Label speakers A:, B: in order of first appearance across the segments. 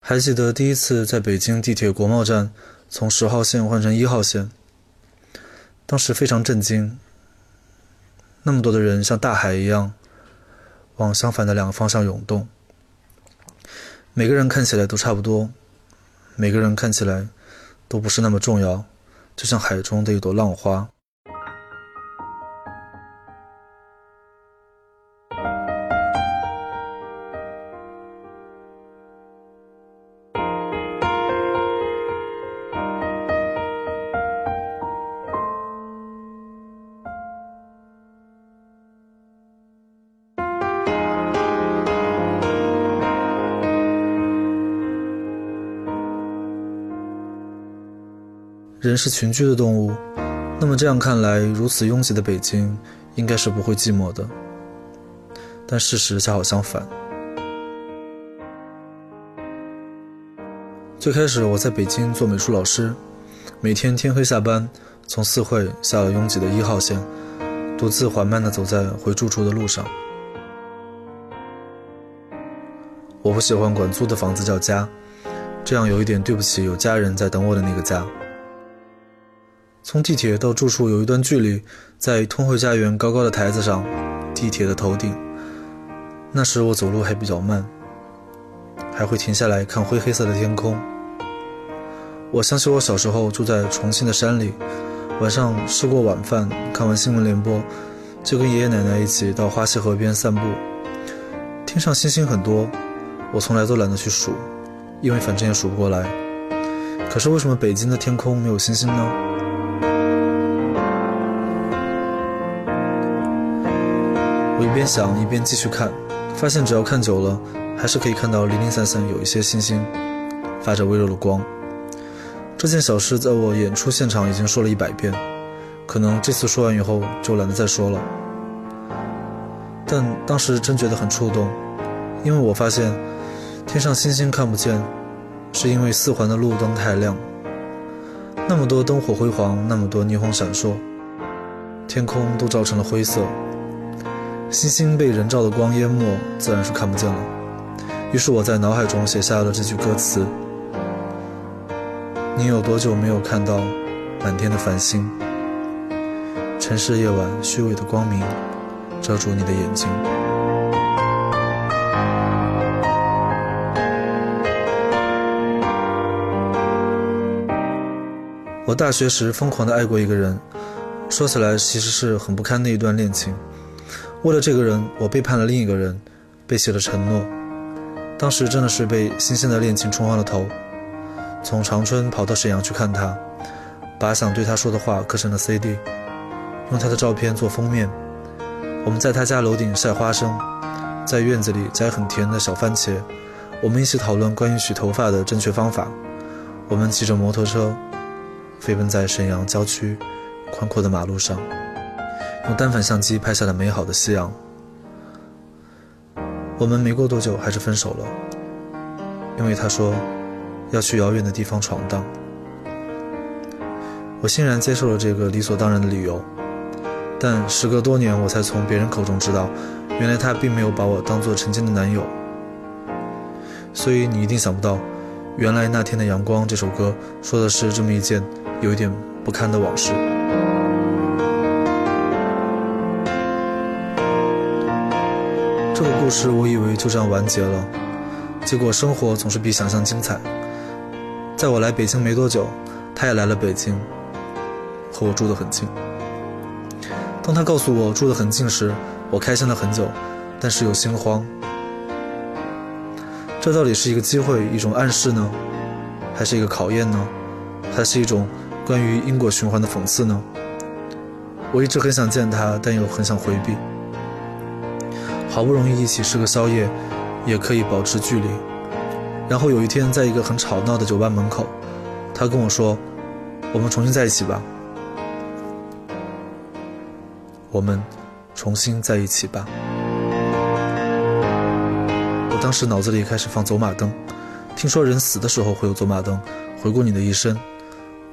A: 还记得第一次在北京地铁国贸站从十号线换成一号线，当时非常震惊，那么多的人像大海一样往相反的两个方向涌动，每个人看起来都差不多，每个人看起来都不是那么重要，就像海中的一朵浪花。人是群居的动物，那么这样看来，如此拥挤的北京应该是不会寂寞的。但事实恰好相反。最开始我在北京做美术老师，每天天黑下班，从四惠下了拥挤的一号线，独自缓慢地走在回住处的路上。我不喜欢管租的房子叫家，这样有一点对不起有家人在等我的那个家。从地铁到住处有一段距离，在通惠家园高高的台子上，地铁的头顶。那时我走路还比较慢，还会停下来看灰黑色的天空。我想起我小时候住在重庆的山里，晚上吃过晚饭，看完新闻联播，就跟爷爷奶奶一起到花溪河边散步。天上星星很多，我从来都懒得去数，因为反正也数不过来。可是为什么北京的天空没有星星呢？一边想一边继续看，发现只要看久了，还是可以看到零零散散有一些星星发着微弱的光。这件小事在我演出现场已经说了一百遍，可能这次说完以后就懒得再说了。但当时真觉得很触动，因为我发现天上星星看不见，是因为四环的路灯太亮，那么多灯火辉煌，那么多霓虹闪烁，天空都照成了灰色。星星被人造的光淹没，自然是看不见了。于是我在脑海中写下了这句歌词：“你有多久没有看到满天的繁星？城市夜晚虚伪的光明遮住你的眼睛。”我大学时疯狂的爱过一个人，说起来其实是很不堪的一段恋情。为了这个人，我背叛了另一个人，背弃了承诺。当时真的是被新鲜的恋情冲昏了头，从长春跑到沈阳去看他，把想对他说的话刻成了 CD，用他的照片做封面。我们在他家楼顶晒花生，在院子里摘很甜的小番茄。我们一起讨论关于洗头发的正确方法。我们骑着摩托车，飞奔在沈阳郊区宽阔的马路上。用单反相机拍下了美好的夕阳。我们没过多久还是分手了，因为他说要去遥远的地方闯荡。我欣然接受了这个理所当然的理由，但时隔多年，我才从别人口中知道，原来他并没有把我当做曾经的男友。所以你一定想不到，原来那天的阳光这首歌说的是这么一件有一点不堪的往事。故事我以为就这样完结了，结果生活总是比想象精彩。在我来北京没多久，他也来了北京，和我住得很近。当他告诉我住得很近时，我开心了很久，但是又心慌。这到底是一个机会，一种暗示呢，还是一个考验呢？还是一种关于因果循环的讽刺呢？我一直很想见他，但又很想回避。好不容易一起吃个宵夜，也可以保持距离。然后有一天，在一个很吵闹的酒吧门口，他跟我说：“我们重新在一起吧。”我们重新在一起吧。我当时脑子里开始放走马灯，听说人死的时候会有走马灯，回顾你的一生。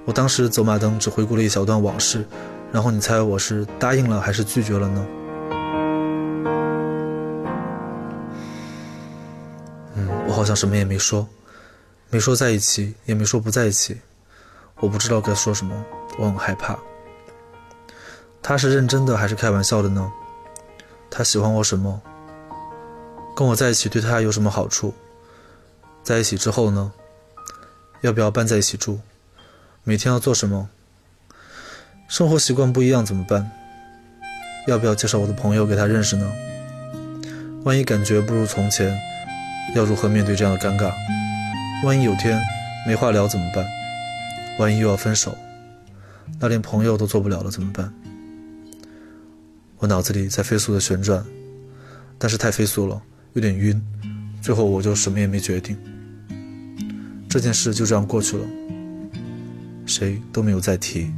A: 我当时走马灯只回顾了一小段往事，然后你猜我是答应了还是拒绝了呢？好像什么也没说，没说在一起，也没说不在一起。我不知道该说什么，我很害怕。他是认真的还是开玩笑的呢？他喜欢我什么？跟我在一起对他有什么好处？在一起之后呢？要不要搬在一起住？每天要做什么？生活习惯不一样怎么办？要不要介绍我的朋友给他认识呢？万一感觉不如从前，要如何面对这样的尴尬？万一有天没话聊怎么办？万一又要分手，那连朋友都做不了了怎么办？我脑子里在飞速的旋转，但是太飞速了，有点晕。最后我就什么也没决定。这件事就这样过去了，谁都没有再提。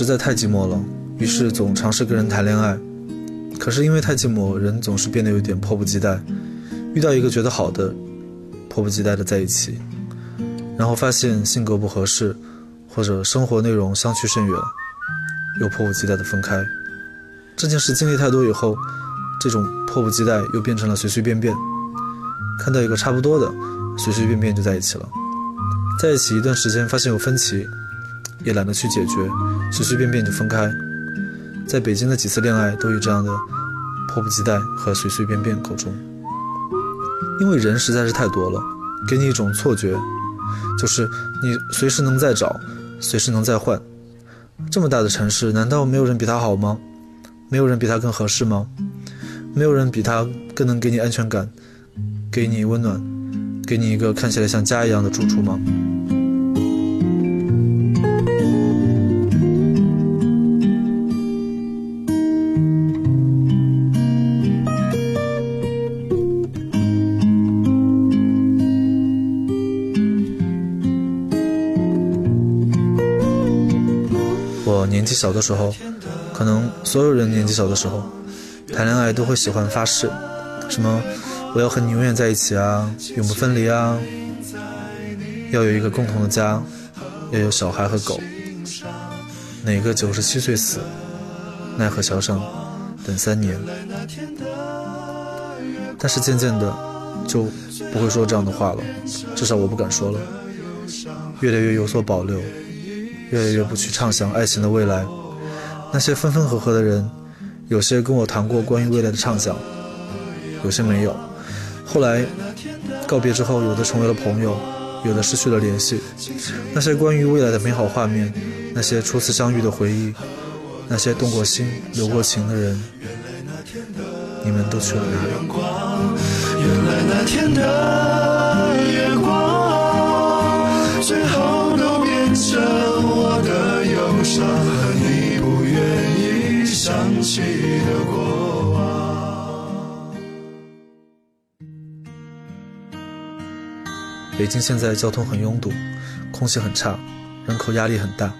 A: 实在太寂寞了，于是总尝试跟人谈恋爱。可是因为太寂寞，人总是变得有点迫不及待。遇到一个觉得好的，迫不及待的在一起，然后发现性格不合适，或者生活内容相去甚远，又迫不及待的分开。这件事经历太多以后，这种迫不及待又变成了随随便便。看到一个差不多的，随随便便就在一起了。在一起一段时间，发现有分歧。也懒得去解决，随随便便就分开。在北京的几次恋爱都有这样的迫不及待和随随便便口中，因为人实在是太多了，给你一种错觉，就是你随时能再找，随时能再换。这么大的城市，难道没有人比他好吗？没有人比他更合适吗？没有人比他更能给你安全感，给你温暖，给你一个看起来像家一样的住处吗？小的时候，可能所有人年纪小的时候谈恋爱都会喜欢发誓，什么我要和你永远在一起啊，永不分离啊，要有一个共同的家，要有小孩和狗，哪个九十七岁死，奈何桥上等三年。但是渐渐的就不会说这样的话了，至少我不敢说了，越来越有所保留。越来越不去畅想爱情的未来，那些分分合合的人，有些跟我谈过关于未来的畅想，有些没有。后来告别之后，有的成为了朋友，有的失去了联系。那些关于未来的美好画面，那些初次相遇的回忆，那些动过心、留过情的人，你们都去了哪里？原来那天的和你不愿意想起的过往。北京现在交通很拥堵，空气很差，人口压力很大。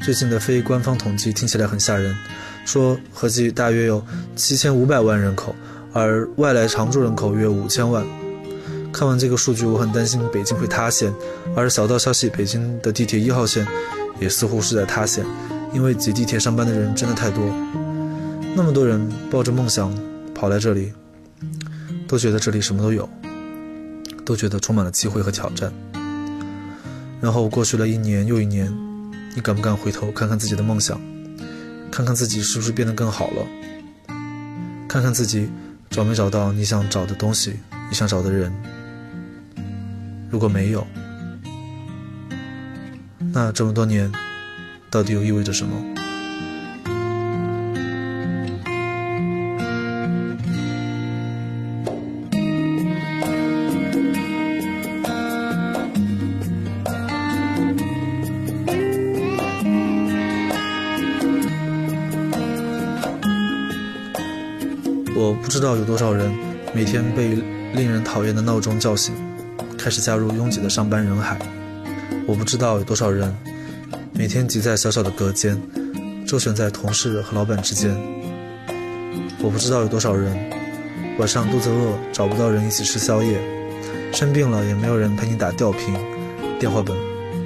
A: 最近的非官方统计听起来很吓人，说合计大约有七千五百万人口，而外来常住人口约五千万。看完这个数据，我很担心北京会塌陷。而小道消息，北京的地铁一号线。也似乎是在塌陷，因为挤地铁上班的人真的太多，那么多人抱着梦想跑来这里，都觉得这里什么都有，都觉得充满了机会和挑战。然后过去了一年又一年，你敢不敢回头看看自己的梦想，看看自己是不是变得更好了，看看自己找没找到你想找的东西，你想找的人？如果没有，那这么多年，到底又意味着什么？我不知道有多少人每天被令人讨厌的闹钟叫醒，开始加入拥挤的上班人海。我不知道有多少人每天挤在小小的隔间，周旋在同事和老板之间。我不知道有多少人晚上肚子饿找不到人一起吃宵夜，生病了也没有人陪你打吊瓶，电话本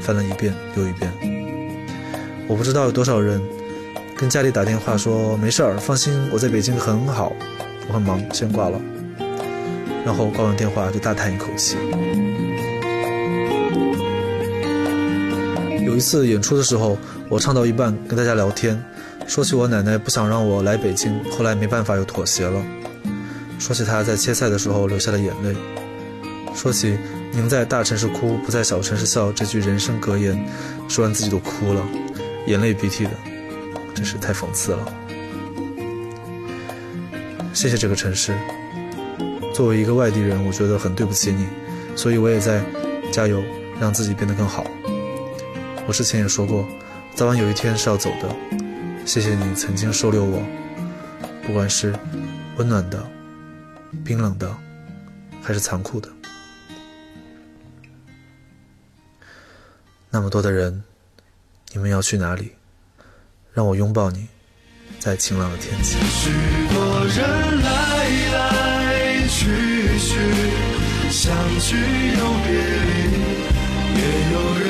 A: 翻了一遍又一遍。我不知道有多少人跟家里打电话说没事儿，放心，我在北京很好，我很忙，先挂了。然后挂完电话就大叹一口气。一次演出的时候，我唱到一半跟大家聊天，说起我奶奶不想让我来北京，后来没办法又妥协了。说起她在切菜的时候流下了眼泪，说起“宁在大城市哭，不在小城市笑”这句人生格言，说完自己都哭了，眼泪鼻涕的，真是太讽刺了。谢谢这个城市，作为一个外地人，我觉得很对不起你，所以我也在加油，让自己变得更好。我之前也说过，早晚有一天是要走的。谢谢你曾经收留我，不管是温暖的、冰冷的，还是残酷的。那么多的人，你们要去哪里？让我拥抱你，在晴朗的天气。
B: 许多人来来去去，相聚又别离。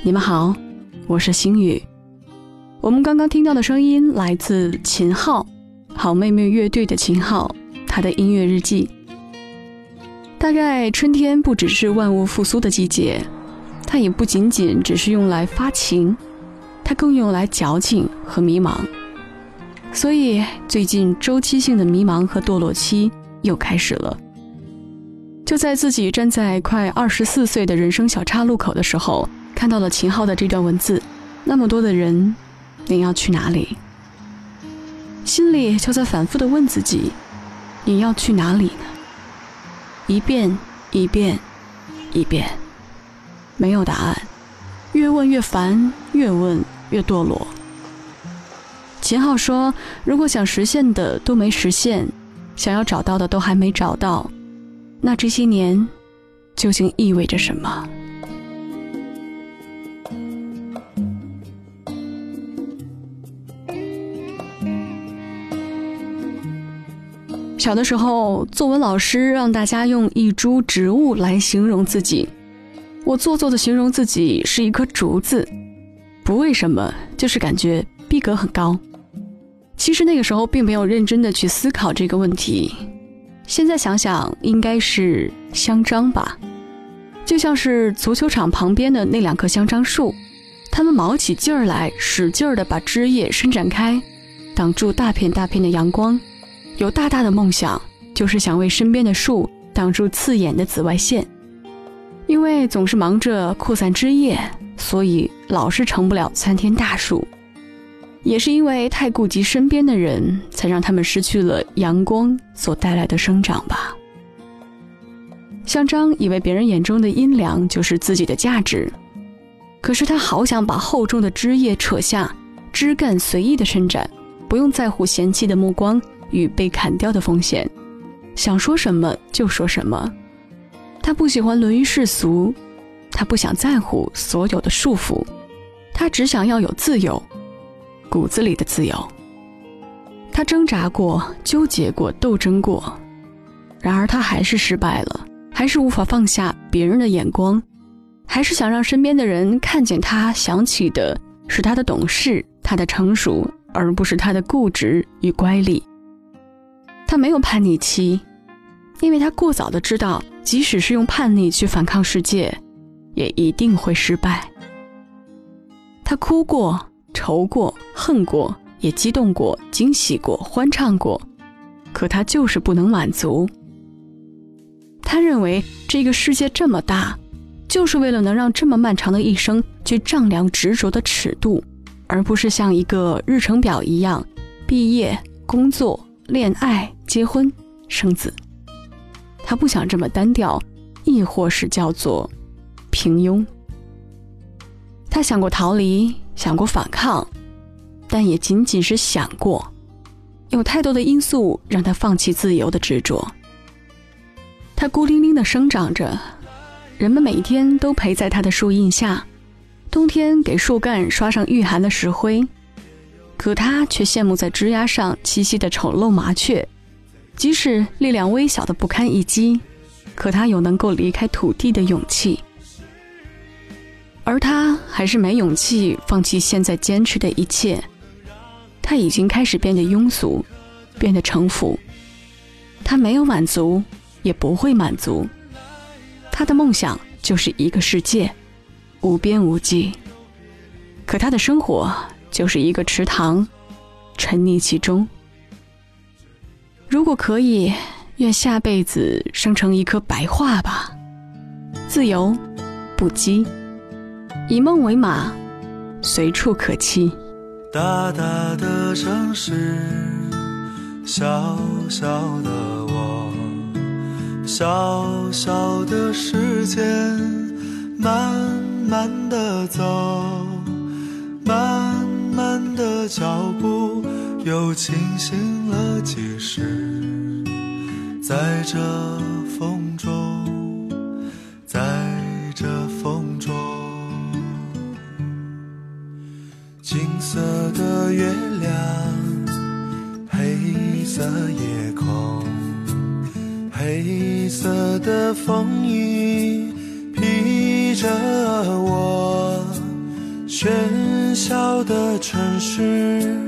C: 你们好，我是星宇。我们刚刚听到的声音来自秦昊，好妹妹乐队的秦昊，他的音乐日记。大概春天不只是万物复苏的季节，它也不仅仅只是用来发情，它更用来矫情和迷茫。所以最近周期性的迷茫和堕落期又开始了。就在自己站在快二十四岁的人生小岔路口的时候。看到了秦昊的这段文字，那么多的人，你要去哪里？心里就在反复的问自己：你要去哪里呢？一遍一遍一遍，没有答案，越问越烦，越问越堕落。秦昊说：“如果想实现的都没实现，想要找到的都还没找到，那这些年究竟意味着什么？”小的时候，作文老师让大家用一株植物来形容自己。我做作的形容自己是一棵竹子，不为什么，就是感觉逼格很高。其实那个时候并没有认真的去思考这个问题。现在想想，应该是香樟吧，就像是足球场旁边的那两棵香樟树，它们卯起劲儿来，使劲儿的把枝叶伸展开，挡住大片大片的阳光。有大大的梦想，就是想为身边的树挡住刺眼的紫外线。因为总是忙着扩散枝叶，所以老是成不了参天大树。也是因为太顾及身边的人，才让他们失去了阳光所带来的生长吧。香樟以为别人眼中的阴凉就是自己的价值，可是他好想把厚重的枝叶扯下，枝干随意的伸展，不用在乎嫌弃的目光。与被砍掉的风险，想说什么就说什么。他不喜欢沦于世俗，他不想在乎所有的束缚，他只想要有自由，骨子里的自由。他挣扎过，纠结过，斗争过，然而他还是失败了，还是无法放下别人的眼光，还是想让身边的人看见他，想起的是他的懂事，他的成熟，而不是他的固执与乖戾。他没有叛逆期，因为他过早的知道，即使是用叛逆去反抗世界，也一定会失败。他哭过，愁过，恨过，也激动过，惊喜过，欢畅过，可他就是不能满足。他认为这个世界这么大，就是为了能让这么漫长的一生去丈量执着的尺度，而不是像一个日程表一样，毕业、工作、恋爱。结婚生子，他不想这么单调，亦或是叫做平庸。他想过逃离，想过反抗，但也仅仅是想过。有太多的因素让他放弃自由的执着。他孤零零的生长着，人们每天都陪在他的树荫下，冬天给树干刷上御寒的石灰，可他却羡慕在枝桠上栖息的丑陋麻雀。即使力量微小的不堪一击，可他有能够离开土地的勇气，而他还是没勇气放弃现在坚持的一切。他已经开始变得庸俗，变得城府。他没有满足，也不会满足。他的梦想就是一个世界，无边无际。可他的生活就是一个池塘，沉溺其中。如果可以，愿下辈子生成一棵白桦吧，自由，不羁，以梦为马，随处可栖。
B: 大大的城市，小小的我，小小的时间，慢慢的走，慢慢的脚步。又清醒了几时？在这风中，在这风中，金色的月亮，黑色夜空，黑色的风衣披着我，喧嚣的城市。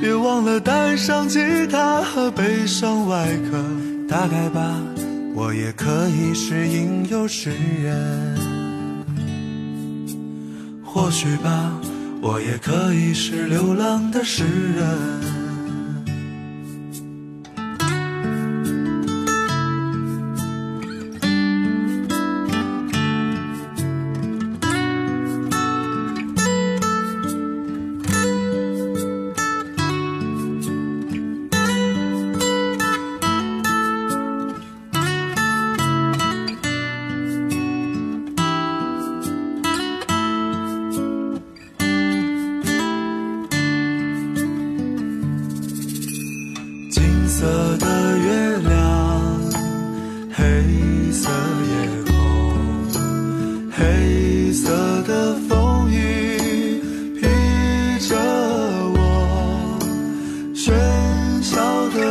B: 别忘了带上吉他和悲伤外壳。大概吧，我也可以是吟游诗人。或许吧，我也可以是流浪的诗人。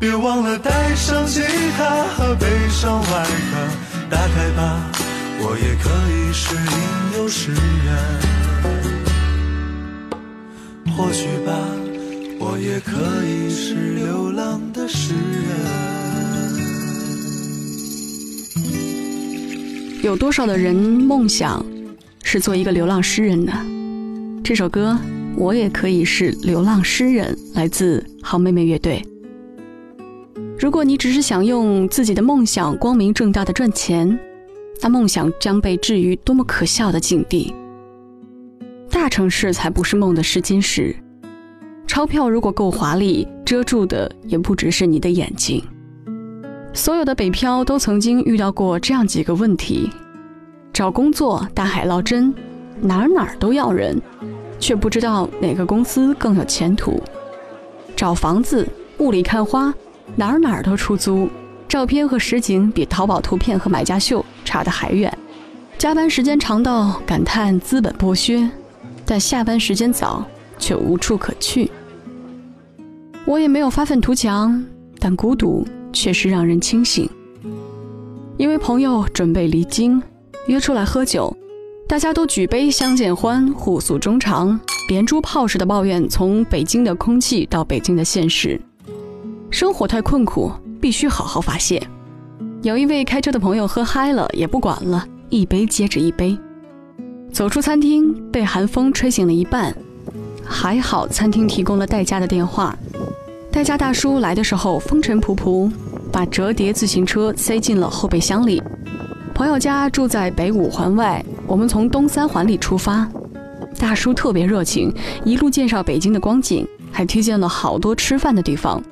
B: 别忘了带上吉他和悲伤外壳，打开吧，我也可以是吟游诗人，或许吧，我也可以是流浪的诗
C: 人。有多少的人梦想？是做一个流浪诗人呢这首歌，我也可以是流浪诗人。来自好妹妹乐队。如果你只是想用自己的梦想光明正大的赚钱，那梦想将被置于多么可笑的境地。大城市才不是梦的试金石，钞票如果够华丽，遮住的也不只是你的眼睛。所有的北漂都曾经遇到过这样几个问题。找工作大海捞针，哪儿哪儿都要人，却不知道哪个公司更有前途。找房子雾里看花，哪儿哪儿都出租，照片和实景比淘宝图片和买家秀差得还远。加班时间长到感叹资本剥削，但下班时间早却无处可去。我也没有发愤图强，但孤独确实让人清醒。因为朋友准备离京。约出来喝酒，大家都举杯相见欢，互诉衷肠，连珠炮似的抱怨从北京的空气到北京的现实，生活太困苦，必须好好发泄。有一位开车的朋友喝嗨了，也不管了，一杯接着一杯。走出餐厅，被寒风吹醒了一半，还好餐厅提供了代驾的电话。代驾大叔来的时候风尘仆仆，把折叠自行车塞进了后备箱里。朋友家住在北五环外，我们从东三环里出发。大叔特别热情，一路介绍北京的光景，还推荐了好多吃饭的地方。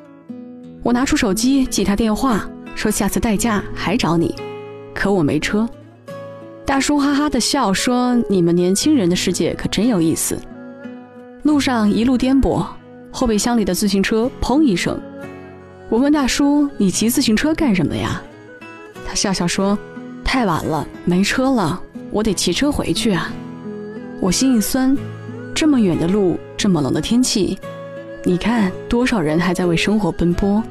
C: 我拿出手机记他电话，说下次代驾还找你。可我没车。大叔哈哈的笑说：“你们年轻人的世界可真有意思。”路上一路颠簸，后备箱里的自行车砰一声。我问大叔：“你骑自行车干什么呀？”他笑笑说。太晚了，没车了，我得骑车回去啊！我心一酸，这么远的路，这么冷的天气，你看多少人还在为生活奔波，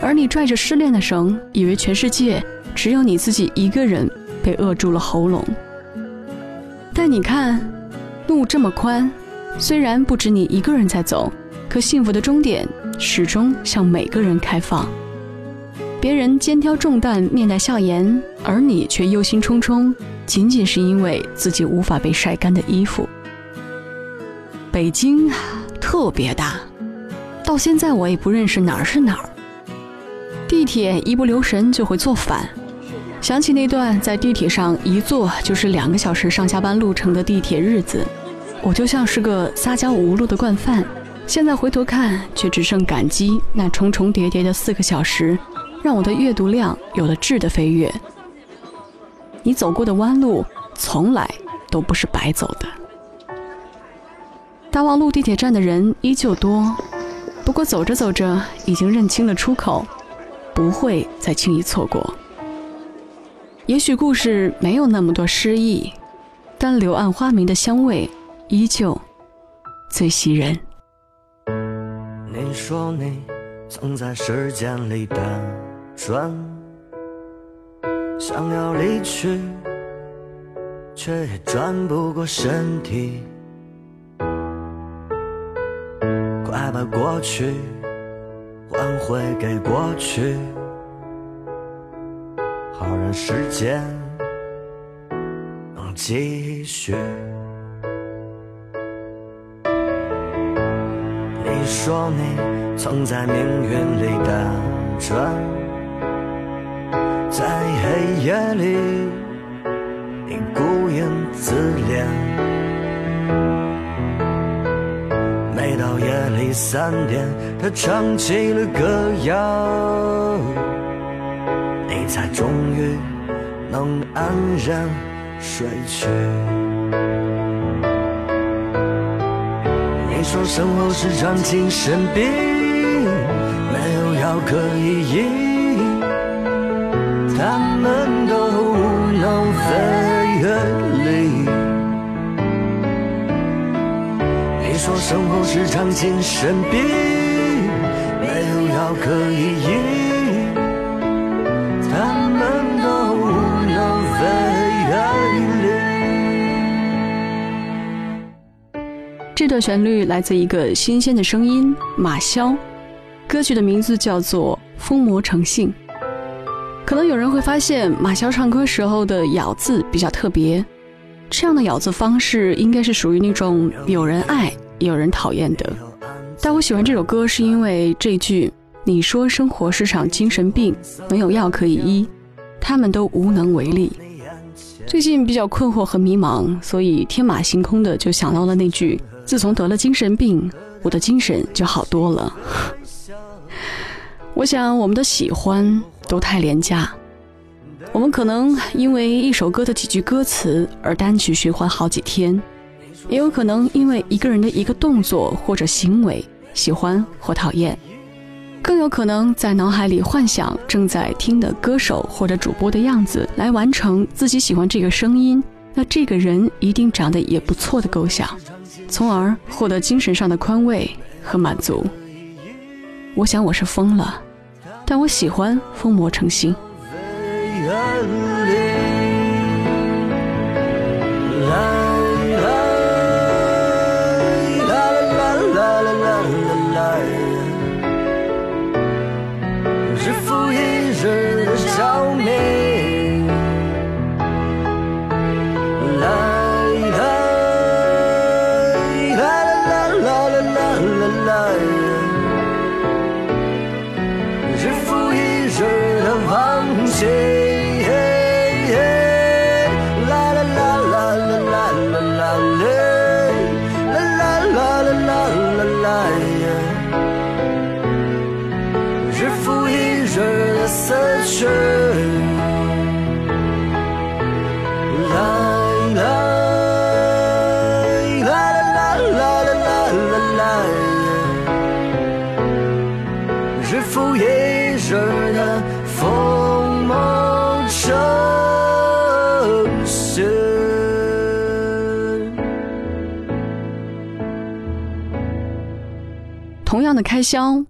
C: 而你拽着失恋的绳，以为全世界只有你自己一个人被扼住了喉咙。但你看，路这么宽，虽然不止你一个人在走，可幸福的终点始终向每个人开放。别人肩挑重担，面带笑颜，而你却忧心忡忡，仅仅是因为自己无法被晒干的衣服。北京特别大，到现在我也不认识哪儿是哪儿。地铁一不留神就会坐反，想起那段在地铁上一坐就是两个小时上下班路程的地铁日子，我就像是个撒娇无路的惯犯。现在回头看，却只剩感激那重重叠叠的四个小时。让我的阅读量有了质的飞跃。你走过的弯路，从来都不是白走的。大望路地铁站的人依旧多，不过走着走着，已经认清了出口，不会再轻易错过。也许故事没有那么多诗意，但柳暗花明的香味依旧最吸人。
D: 你说你曾在时间里打。转，想要离去，却也转不过身体。快把过去还回给过去，好让时间能继续。你说你曾在命运里打转。在黑夜里，你孤影自怜。夜里三点，他唱起了歌谣，你才终于能安然睡去。你说生活是场精神病，没有药可以医。他们都无能为力，说生活是场精神病，没有药可以医，他们都无能。
C: 这段旋律来自一个新鲜的声音，马潇。歌曲的名字叫做《疯魔成性》。可能有人会发现，马潇唱歌时候的咬字比较特别。这样的咬字方式应该是属于那种有人爱有人讨厌的，但我喜欢这首歌是因为这句“你说生活是场精神病，没有药可以医，他们都无能为力”。最近比较困惑和迷茫，所以天马行空的就想到了那句：“自从得了精神病，我的精神就好多了。”我想我们的喜欢都太廉价。我们可能因为一首歌的几句歌词而单曲循环好几天，也有可能因为一个人的一个动作或者行为喜欢或讨厌，更有可能在脑海里幻想正在听的歌手或者主播的样子来完成自己喜欢这个声音，那这个人一定长得也不错的构想，从而获得精神上的宽慰和满足。我想我是疯了，但我喜欢疯魔成性。
D: 的
C: 开销，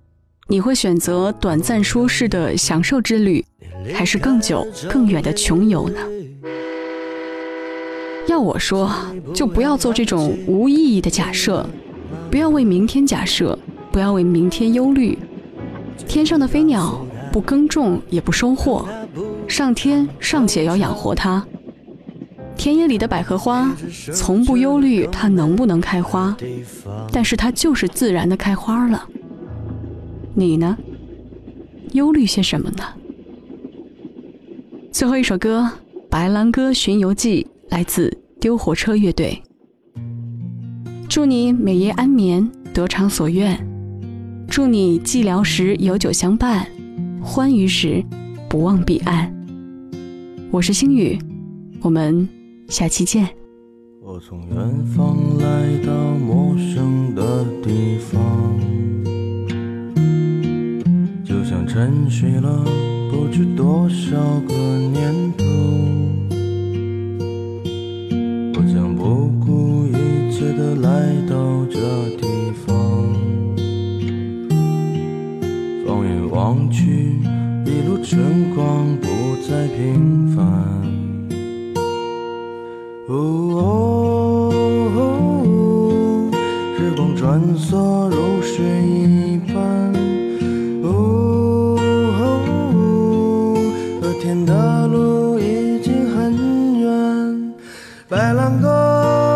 C: 你会选择短暂舒适的享受之旅，还是更久更远的穷游呢？要我说，就不要做这种无意义的假设，不要为明天假设，不要为明天忧虑。天上的飞鸟不耕种也不收获，上天尚且要养活它。田野里的百合花，从不忧虑它能不能开花，但是它就是自然的开花了。你呢？忧虑些什么呢？最后一首歌《白兰鸽巡游记》来自丢火车乐队。祝你每夜安眠，得偿所愿；祝你寂寥时有酒相伴，欢愉时不忘彼岸。我是星宇，我们。下期见。
E: 我从远方来到陌生的地方，沉睡了不知多少个年头。我将不顾一切的来到这地方，放眼望去，一路春光不再平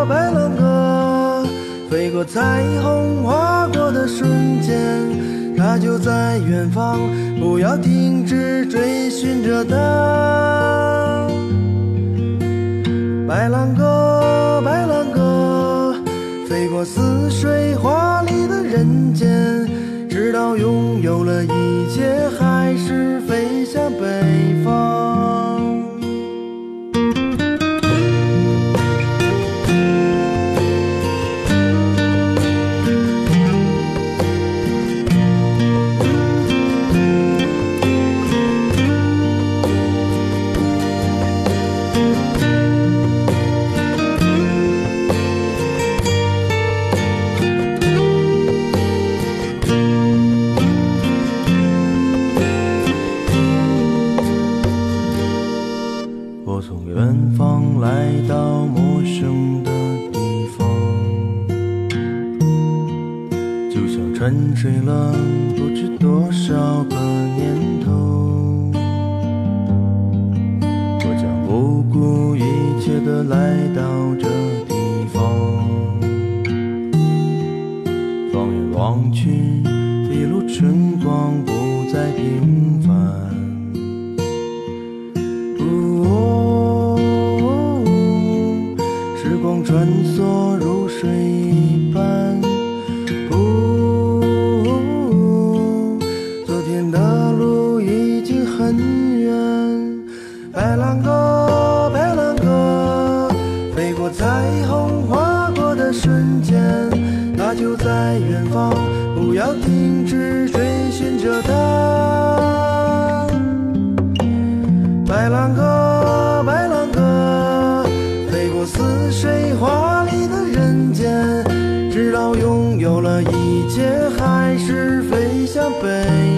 E: 白兰鸽，飞过彩虹划过的瞬间，它就在远方，不要停止追寻着它。白兰鸽，白兰鸽，飞过似水华丽的人间，直到拥有了一切，还是飞向北方。沉睡了不知多少个年头。我将不顾一切的来到一切还是飞向北。